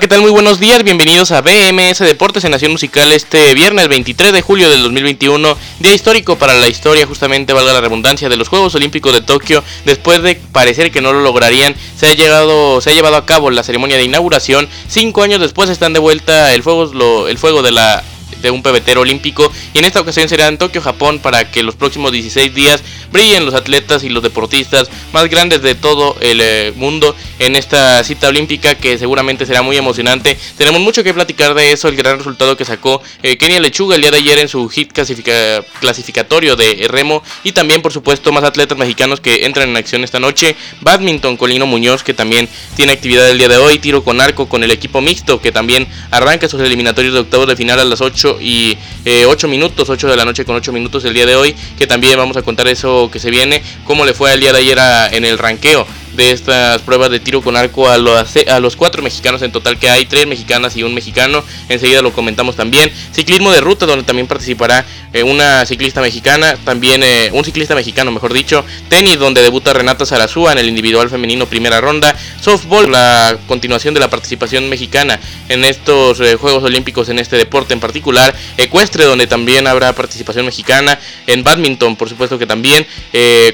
¿Qué tal? Muy buenos días, bienvenidos a BMS Deportes en Nación Musical este viernes 23 de julio del 2021, día histórico para la historia, justamente valga la redundancia, de los Juegos Olímpicos de Tokio, después de parecer que no lo lograrían, se ha, llegado, se ha llevado a cabo la ceremonia de inauguración, cinco años después están de vuelta el fuego, el fuego de la de un pebetero olímpico. Y en esta ocasión será en Tokio, Japón, para que los próximos 16 días brillen los atletas y los deportistas más grandes de todo el eh, mundo en esta cita olímpica que seguramente será muy emocionante. Tenemos mucho que platicar de eso, el gran resultado que sacó eh, Kenia Lechuga el día de ayer en su hit clasificatorio de remo y también por supuesto más atletas mexicanos que entran en acción esta noche. Badminton, Colino Muñoz que también tiene actividad el día de hoy, tiro con arco con el equipo mixto que también arranca sus eliminatorios de octavos de final a las 8 y 8 eh, minutos, 8 de la noche con 8 minutos el día de hoy, que también vamos a contar eso que se viene, cómo le fue el día de ayer en el ranqueo de estas pruebas de tiro con arco a los, a los cuatro mexicanos en total que hay, tres mexicanas y un mexicano. Enseguida lo comentamos también. Ciclismo de ruta, donde también participará eh, una ciclista mexicana, también eh, un ciclista mexicano, mejor dicho. Tenis, donde debuta Renata Zarazúa en el individual femenino primera ronda. Softball, la continuación de la participación mexicana en estos eh, Juegos Olímpicos en este deporte en particular. Ecuestre, donde también habrá participación mexicana. En badminton, por supuesto que también,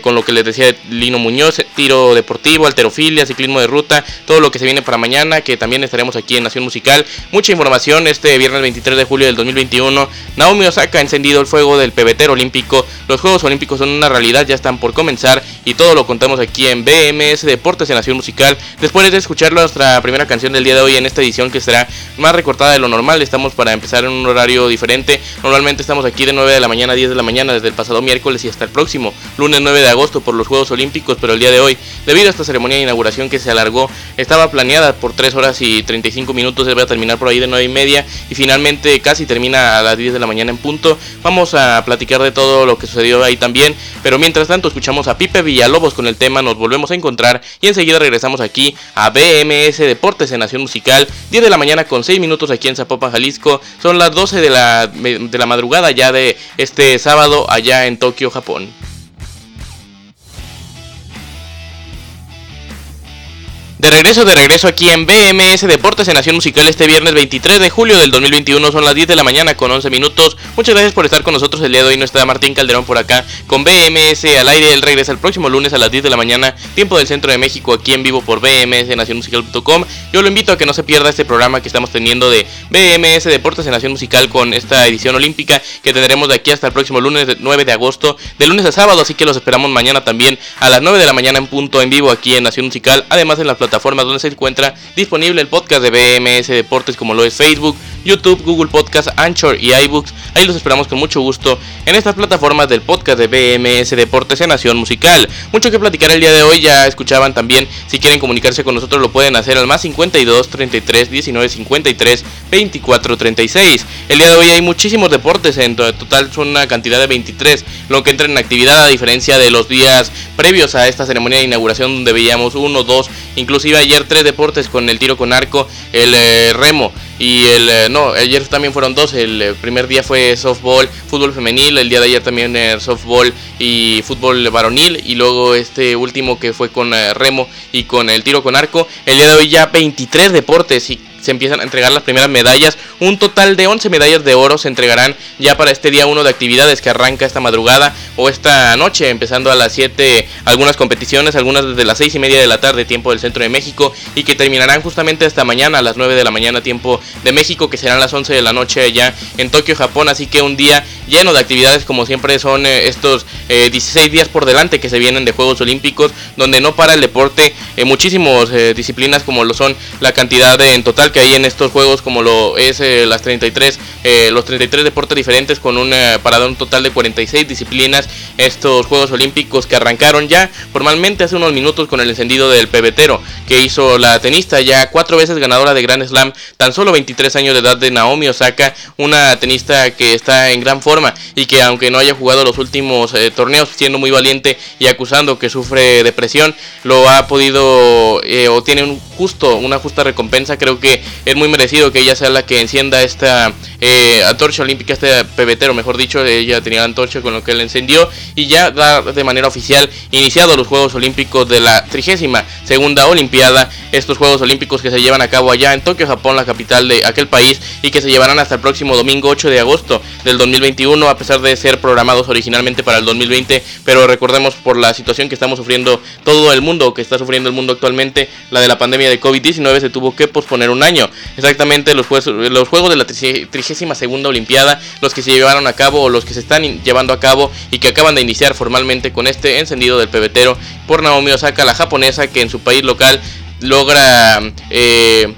con lo que les decía Lino Muñoz, tiro deportivo alterofilia, ciclismo de ruta, todo lo que se viene para mañana, que también estaremos aquí en Nación Musical. Mucha información este viernes 23 de julio del 2021. Naomi Osaka ha encendido el fuego del pebetero olímpico. Los Juegos Olímpicos son una realidad, ya están por comenzar y todo lo contamos aquí en BMS Deportes en Nación Musical. Después de escuchar nuestra primera canción del día de hoy en esta edición que será más recortada de lo normal, estamos para empezar en un horario diferente. Normalmente estamos aquí de 9 de la mañana a 10 de la mañana desde el pasado miércoles y hasta el próximo lunes 9 de agosto por los Juegos Olímpicos, pero el día de hoy, debido a esta ceremonia de inauguración que se alargó, estaba planeada por 3 horas y 35 minutos, a terminar por ahí de 9 y media y finalmente casi termina a las 10 de la mañana en punto. Vamos a platicar de todo lo que sucedió ahí también, pero mientras tanto escuchamos a Pipe Villalobos con el tema, nos volvemos a encontrar y enseguida regresamos aquí a BMS Deportes en Nación Musical, 10 de la mañana con 6 minutos aquí en Zapopan, Jalisco, son las 12 de la, de la madrugada ya de este sábado allá en Tokio, Japón. De regreso, de regreso aquí en BMS Deportes en Nación Musical este viernes 23 de julio del 2021, son las 10 de la mañana con 11 minutos. Muchas gracias por estar con nosotros el día de hoy. No está Martín Calderón por acá con BMS al aire. El regresa el próximo lunes a las 10 de la mañana, tiempo del centro de México, aquí en vivo por BMS Nacionmusical.com. Yo lo invito a que no se pierda este programa que estamos teniendo de BMS Deportes en Nación Musical con esta edición olímpica que tendremos de aquí hasta el próximo lunes 9 de agosto, de lunes a sábado. Así que los esperamos mañana también a las 9 de la mañana en punto en vivo aquí en Nación Musical. Además en la plataforma plataformas donde se encuentra disponible el podcast de BMS Deportes como lo es Facebook, YouTube, Google Podcast, Anchor y iBooks. Ahí los esperamos con mucho gusto en estas plataformas del podcast de BMS Deportes en Nación Musical. Mucho que platicar el día de hoy, ya escuchaban también, si quieren comunicarse con nosotros lo pueden hacer al más 52 33 19 53 24 36. El día de hoy hay muchísimos deportes, en total son una cantidad de 23, lo que entra en actividad a diferencia de los días previos a esta ceremonia de inauguración donde veíamos uno, dos, inclusive ayer tres deportes con el tiro con arco, el eh, remo y el eh, no, ayer también fueron dos, el eh, primer día fue softball, fútbol femenil, el día de ayer también softball y fútbol varonil. Y luego este último que fue con remo y con el tiro con arco, el día de hoy ya 23 deportes y se empiezan a entregar las primeras medallas. Un total de 11 medallas de oro se entregarán ya para este día 1 de actividades que arranca esta madrugada o esta noche, empezando a las 7 algunas competiciones, algunas desde las 6 y media de la tarde, tiempo del centro de México, y que terminarán justamente hasta mañana a las 9 de la mañana, tiempo de México, que serán las 11 de la noche allá en Tokio, Japón. Así que un día lleno de actividades como siempre son eh, estos 16 días por delante que se vienen de Juegos Olímpicos, donde no para el deporte, muchísimas disciplinas como lo son la cantidad en total que hay en estos Juegos, como lo es las 33, los 33 deportes diferentes con un parado un total de 46 disciplinas, estos Juegos Olímpicos que arrancaron ya formalmente hace unos minutos con el encendido del pebetero que hizo la tenista ya cuatro veces ganadora de Grand Slam, tan solo 23 años de edad de Naomi Osaka, una tenista que está en gran forma y que aunque no haya jugado los últimos eh, torneos siendo muy valiente y acusando que sufre depresión, lo ha podido eh, o tiene un justo, una justa recompensa, creo que es muy merecido que ella sea la que encienda esta eh, antorcha olímpica, este pebetero, mejor dicho, ella tenía la antorcha con lo que él encendió y ya da de manera oficial iniciado los Juegos Olímpicos de la trigésima segunda Olimpiada, estos Juegos Olímpicos que se llevan a cabo allá en Tokio, Japón, la capital de aquel país y que se llevarán hasta el próximo domingo 8 de agosto del 2021, a pesar de ser programados originalmente para el 2020, pero recordemos por la situación que estamos sufriendo todo el mundo, que está sufriendo el mundo actualmente, la de la pandemia de COVID-19 se tuvo que posponer un año. Exactamente los, juegos, los Juegos de la trigésima segunda Olimpiada, los que se llevaron a cabo o los que se están llevando a cabo y que acaban de iniciar formalmente con este encendido del pebetero por Naomi Osaka, la japonesa que en su país local logra... Eh,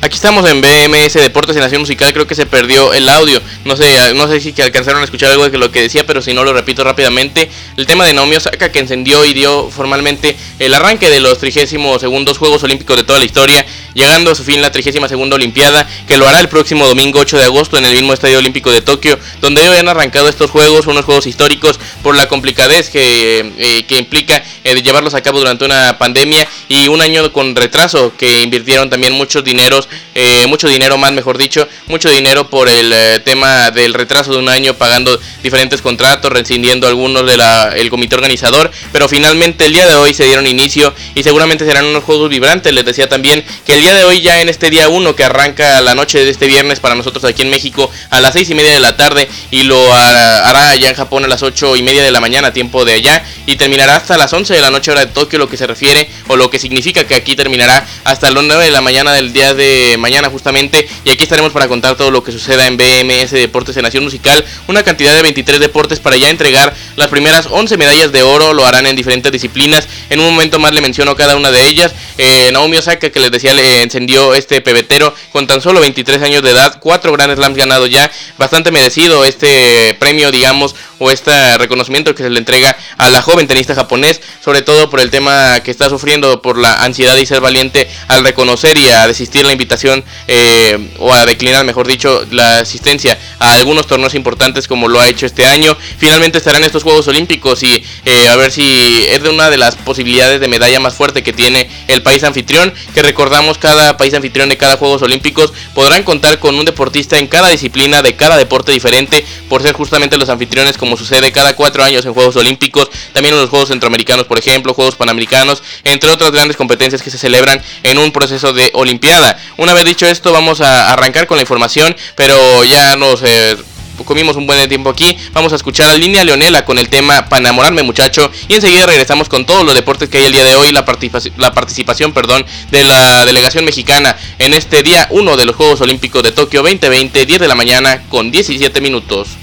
Aquí estamos en BMS Deportes y Nación Musical, creo que se perdió el audio. No sé, no sé si alcanzaron a escuchar algo de lo que decía, pero si no lo repito rápidamente. El tema de Naomi Osaka que encendió y dio formalmente el arranque de los 32 segundos Juegos Olímpicos de toda la historia, llegando a su fin la 32 segunda Olimpiada, que lo hará el próximo domingo 8 de agosto en el mismo Estadio Olímpico de Tokio, donde hoy han arrancado estos juegos, unos juegos históricos por la complicadez que, eh, que implica eh, llevarlos a cabo durante una pandemia y un año con retraso que invirtieron también muchos dineros eh, mucho dinero más, mejor dicho, mucho dinero por el eh, tema del retraso de un año, pagando diferentes contratos, rescindiendo algunos del el comité organizador, pero finalmente el día de hoy se dieron inicio y seguramente serán unos juegos vibrantes. Les decía también que el día de hoy, ya en este día 1 que arranca la noche de este viernes para nosotros aquí en México a las 6 y media de la tarde y lo hará allá en Japón a las 8 y media de la mañana, tiempo de allá, y terminará hasta las 11 de la noche hora de Tokio, lo que se refiere o lo que significa que aquí terminará hasta las 9 de la mañana del día de mañana justamente. Y aquí estaremos para contar todo lo que suceda en BMS Deportes en Nación Musical. Una cantidad de 23 deportes para ya entregar las primeras 11 medallas de oro. Lo harán en diferentes disciplinas. En un momento más le menciono cada una de ellas. Eh, Naomi Osaka, que les decía, le encendió este pebetero con tan solo 23 años de edad. Cuatro Grand Slams ganados ya. Bastante merecido este premio, digamos, o este reconocimiento que se le entrega a la joven tenista japonés. Sobre todo por el tema que está sufriendo por la ansiedad y ser valiente al reconocer y a desistir la invitación eh, o a declinar, mejor dicho, la asistencia a algunos torneos importantes como lo ha hecho este año. Finalmente estarán estos Juegos Olímpicos y eh, a ver si es de una de las posibilidades de medalla más fuerte que tiene el país anfitrión. Que recordamos, cada país anfitrión de cada Juegos Olímpicos podrán contar con un deportista en cada disciplina de cada deporte diferente por ser justamente los anfitriones como sucede cada cuatro años en Juegos Olímpicos, también en los Juegos Centroamericanos, por ejemplo, Juegos Panamericanos, entre otras grandes competencias que se celebran en un proceso de Olimpiada. Una vez dicho esto, vamos a arrancar con la información, pero ya nos eh, comimos un buen tiempo aquí. Vamos a escuchar a Línea Leonela con el tema Para enamorarme muchacho y enseguida regresamos con todos los deportes que hay el día de hoy, la, participación, perdón, de la delegación mexicana en este día 1 de los Juegos Olímpicos de Tokio 2020, 10 de la mañana con 17 minutos.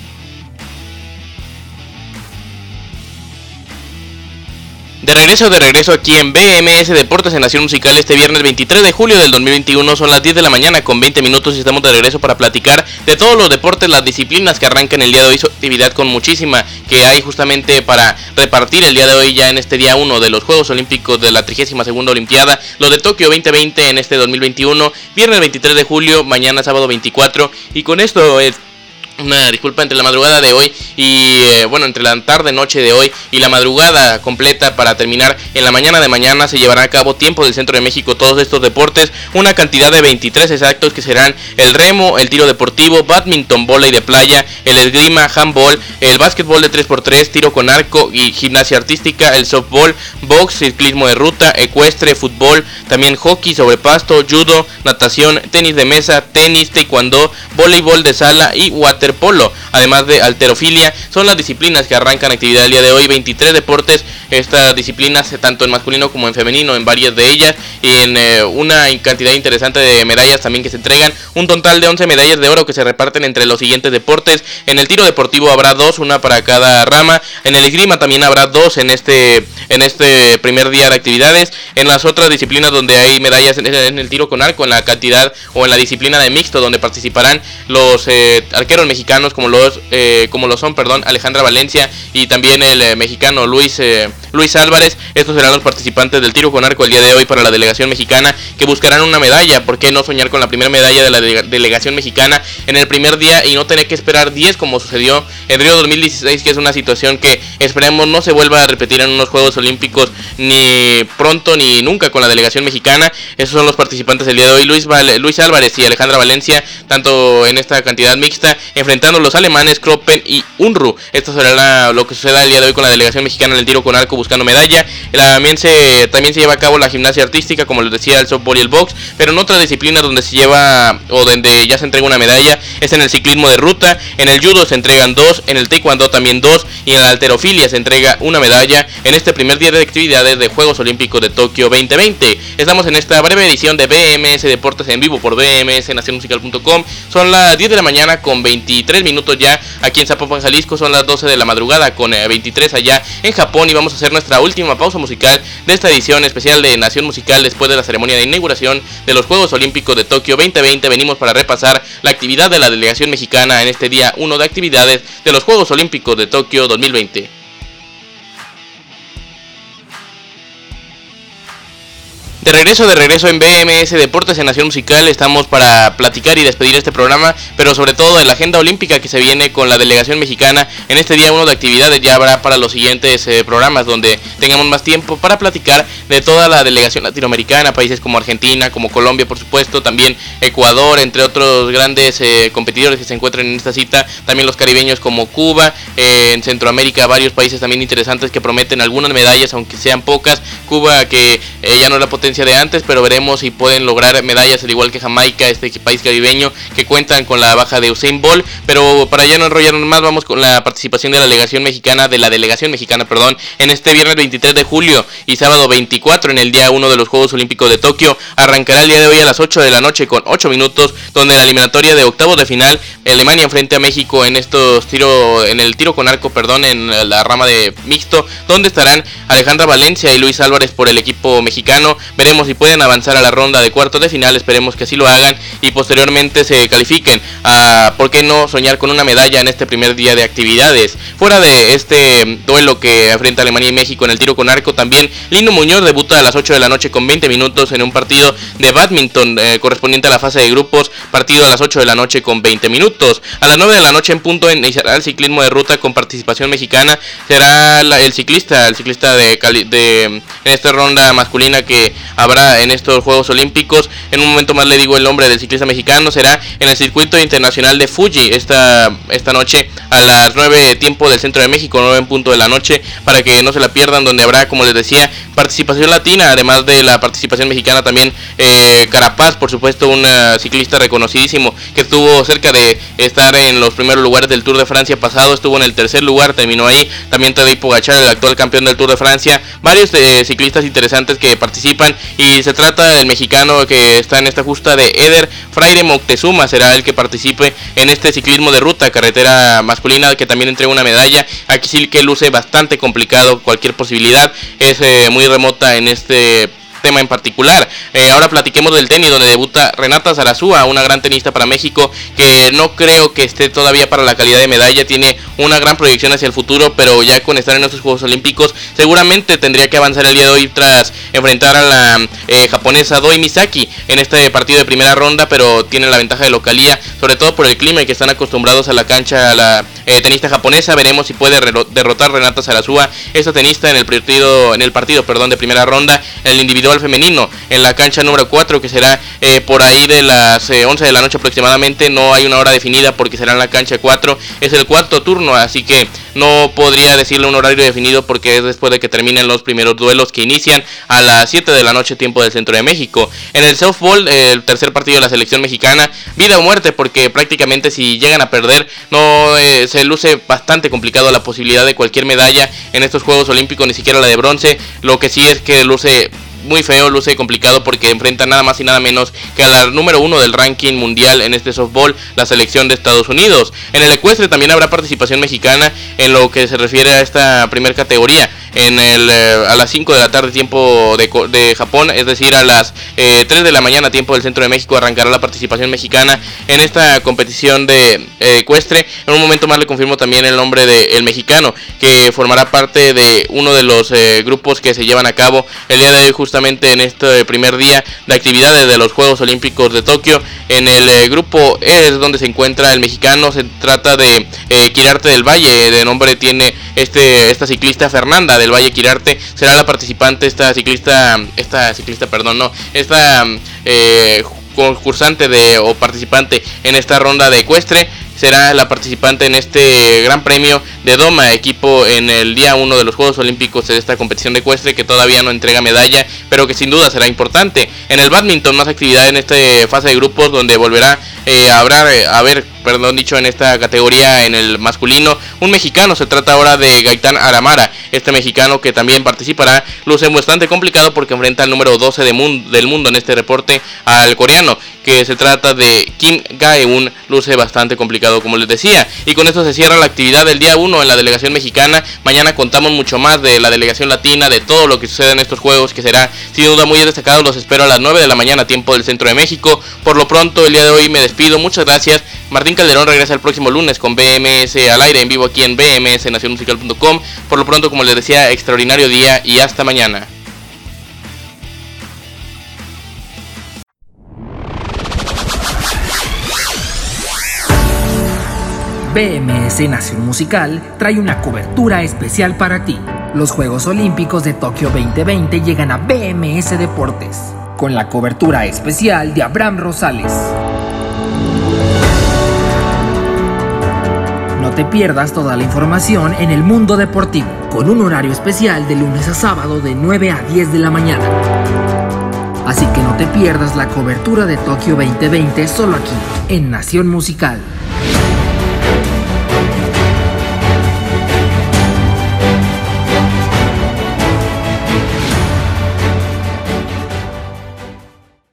De regreso, de regreso aquí en BMS Deportes en Nación Musical este viernes 23 de julio del 2021 son las 10 de la mañana con 20 minutos y estamos de regreso para platicar de todos los deportes, las disciplinas que arrancan el día de hoy, su actividad con muchísima que hay justamente para repartir el día de hoy ya en este día 1 de los Juegos Olímpicos de la 32 segunda Olimpiada, los de Tokio 2020 en este 2021, viernes 23 de julio, mañana sábado 24 y con esto es una disculpa entre la madrugada de hoy y eh, bueno entre la tarde noche de hoy y la madrugada completa para terminar. En la mañana de mañana se llevará a cabo tiempo del centro de México todos estos deportes una cantidad de 23 exactos que serán el remo el tiro deportivo badminton y de playa el esgrima handball el básquetbol de 3x3 tiro con arco y gimnasia artística el softball box ciclismo de ruta ecuestre fútbol también hockey sobre pasto judo natación tenis de mesa tenis taekwondo voleibol de sala y water waterpolo, además de alterofilia, son las disciplinas que arrancan actividad el día de hoy, 23 deportes, estas disciplinas tanto en masculino como en femenino, en varias de ellas, y en eh, una cantidad interesante de medallas también que se entregan, un total de 11 medallas de oro que se reparten entre los siguientes deportes, en el tiro deportivo habrá dos, una para cada rama, en el esgrima también habrá dos en este, en este primer día de actividades, en las otras disciplinas donde hay medallas en, el tiro con arco, en la cantidad o en la disciplina de mixto, donde participarán los eh, arqueros mexicanos como los, eh, como lo son, perdón, Alejandra Valencia y también el eh, mexicano Luis, Luis Álvarez. Estos serán los participantes del tiro con arco el día de hoy para la delegación mexicana que buscarán una medalla. ¿Por qué no soñar con la primera medalla de la delegación mexicana en el primer día y no tener que esperar 10 como sucedió en Río 2016, que es una situación que esperemos no se vuelva a repetir en unos Juegos Olímpicos ni pronto ni nunca con la delegación mexicana? Esos son los participantes del día de hoy, Luis, Luis Álvarez y Alejandra Valencia, tanto en esta cantidad mixta, enfrentando a los alemanes Kroppen y Unru. Esto será lo que suceda el día de hoy con la delegación mexicana en el tiro con arco buscando medalla. También se, también se lleva a cabo la gimnasia artística, como les decía, el softball y el box, pero en otra disciplina donde se lleva o donde ya se entrega una medalla es en el ciclismo de ruta, en el judo se entregan dos, en el taekwondo también dos y en la alterofilia se entrega una medalla en este primer día de actividades de Juegos Olímpicos de Tokio 2020. Estamos en esta breve edición de BMS Deportes en vivo por BMS Nacionmusical.com. Son las 10 de la mañana con 23 minutos ya aquí en Zapopan, Jalisco. Son las 12 de la madrugada con 23 eh, allá en Japón y vamos a hacer nuestra última pausa musical de esta edición especial de Nación Musical después de la ceremonia de inauguración de los Juegos Olímpicos de Tokio 2020. Venimos para repasar la actividad de la delegación mexicana en este día 1 de actividades de los Juegos Olímpicos de Tokio 2020. De regreso, de regreso en BMS Deportes en Nación Musical, estamos para platicar y despedir este programa, pero sobre todo de la agenda olímpica que se viene con la delegación mexicana. En este día uno de actividades ya habrá para los siguientes eh, programas donde tengamos más tiempo para platicar de toda la delegación latinoamericana, países como Argentina, como Colombia, por supuesto, también Ecuador, entre otros grandes eh, competidores que se encuentran en esta cita, también los caribeños como Cuba, eh, en Centroamérica varios países también interesantes que prometen algunas medallas, aunque sean pocas. Cuba que ya no la potencia de antes, pero veremos si pueden lograr medallas al igual que Jamaica, este país caribeño, que cuentan con la baja de Usain Bolt. Pero para ya no enrollarnos más, vamos con la participación de la delegación mexicana, de la delegación mexicana, perdón, en este viernes 23 de julio y sábado 24 en el día 1 de los Juegos Olímpicos de Tokio. Arrancará el día de hoy a las 8 de la noche con 8 minutos, donde la eliminatoria de octavos de final, Alemania enfrente a México en estos tiro, en el tiro con arco, perdón, en la rama de mixto, donde estarán Alejandra Valencia y Luis Álvarez por el equipo mexicano. Veremos si pueden avanzar a la ronda de cuartos de final, esperemos que así lo hagan y posteriormente se califiquen a, ¿por qué no soñar con una medalla en este primer día de actividades? Fuera de este duelo que enfrenta Alemania y México en el tiro con arco, también Lino Muñoz debuta a las 8 de la noche con 20 minutos en un partido de badminton eh, correspondiente a la fase de grupos, partido a las 8 de la noche con 20 minutos. A las 9 de la noche en punto iniciará el ciclismo de ruta con participación mexicana, será el ciclista, el ciclista de, de en esta ronda masculina que habrá en estos Juegos Olímpicos. En un momento más le digo el nombre del ciclista mexicano. Será en el circuito internacional de Fuji esta, esta noche a las 9 tiempo del centro de México, 9 en punto de la noche, para que no se la pierdan, donde habrá, como les decía, participación latina, además de la participación mexicana también eh, Carapaz, por supuesto, un ciclista reconocidísimo que estuvo cerca de estar en los primeros lugares del Tour de Francia pasado, estuvo en el tercer lugar, terminó ahí. También Tadej Pogacar, el actual campeón del Tour de Francia. Varios eh, ciclistas interesantes que participan y se trata del mexicano que está en esta justa de Eder Fraire Moctezuma, será el que participe en este ciclismo de ruta, carretera masculina que también entrega una medalla. Aquí sí que luce bastante complicado cualquier posibilidad, es eh, muy remota en este tema en particular. Eh, ahora platiquemos del tenis, donde debuta Renata Zarazúa, una gran tenista para México, que no creo que esté todavía para la calidad de medalla, tiene una gran proyección hacia el futuro, pero ya con estar en estos Juegos Olímpicos, seguramente tendría que avanzar el día de hoy tras enfrentar a la eh, japonesa Doi Misaki en este partido de primera ronda, pero tiene la ventaja de localía, sobre todo por el clima y que están acostumbrados a la cancha a la eh, tenista japonesa. Veremos si puede derrotar Renata Zarazúa, esta tenista en el partido, en el partido, perdón, de primera ronda, el individual femenino en la cancha número 4 que será eh, por ahí de las 11 eh, de la noche aproximadamente. No hay una hora definida porque será en la cancha 4. Es el cuarto turno, así que no podría decirle un horario definido porque es después de que terminen los primeros duelos que inician a las 7 de la noche tiempo del centro de México. En el softball, el tercer partido de la selección mexicana, vida o muerte porque prácticamente si llegan a perder no eh, se luce bastante complicado la posibilidad de cualquier medalla en estos Juegos Olímpicos, ni siquiera la de bronce. Lo que sí es que luce muy feo, luce complicado porque enfrenta nada más y nada menos que a la número uno del ranking mundial en este softball, la selección de Estados Unidos. En el ecuestre también habrá participación mexicana en lo que se refiere a esta primera categoría. En el, eh, a las 5 de la tarde tiempo de, Japón, es decir, a las 3 eh, de la mañana tiempo del centro de México arrancará la participación mexicana en esta competición de eh, ecuestre. En un momento más le confirmo también el nombre del mexicano, que formará parte de uno de los grupos que se llevan a cabo el día de hoy justo en este primer día de actividades de los Juegos Olímpicos de Tokio. En el eh, grupo E es donde se encuentra el mexicano, se trata de eh, Quirarte del Valle, de nombre tiene este esta ciclista Fernanda del Valle Quirarte, será la participante esta ciclista, esta ciclista, perdón, no, esta eh, concursante de o participante en esta ronda de ecuestre será la participante en este gran premio de Doma, equipo en el día 1 de los Juegos Olímpicos de esta competición de ecuestre que todavía no entrega medalla, pero que sin duda será importante. En el badminton más actividad en esta fase de grupos donde volverá eh, a, haber, a ver perdón dicho, en esta categoría en el masculino. Un mexicano, se trata ahora de Gaitán Aramara. Este mexicano que también participará luce bastante complicado porque enfrenta al número 12 del mundo en este reporte al coreano, que se trata de Kim Gaeun. Luce bastante complicado, como les decía. Y con esto se cierra la actividad del día 1 en la delegación mexicana. Mañana contamos mucho más de la delegación latina, de todo lo que sucede en estos juegos, que será sin duda muy destacado. Los espero a las 9 de la mañana, tiempo del centro de México. Por lo pronto, el día de hoy me despido. Muchas gracias. Martín Calderón regresa el próximo lunes con BMS al aire en vivo aquí en bmsnacionmusical.com. Por lo pronto, como les decía, extraordinario día y hasta mañana. BMS Nación Musical trae una cobertura especial para ti. Los Juegos Olímpicos de Tokio 2020 llegan a BMS Deportes, con la cobertura especial de Abraham Rosales. No te pierdas toda la información en el mundo deportivo, con un horario especial de lunes a sábado de 9 a 10 de la mañana. Así que no te pierdas la cobertura de Tokio 2020 solo aquí, en Nación Musical.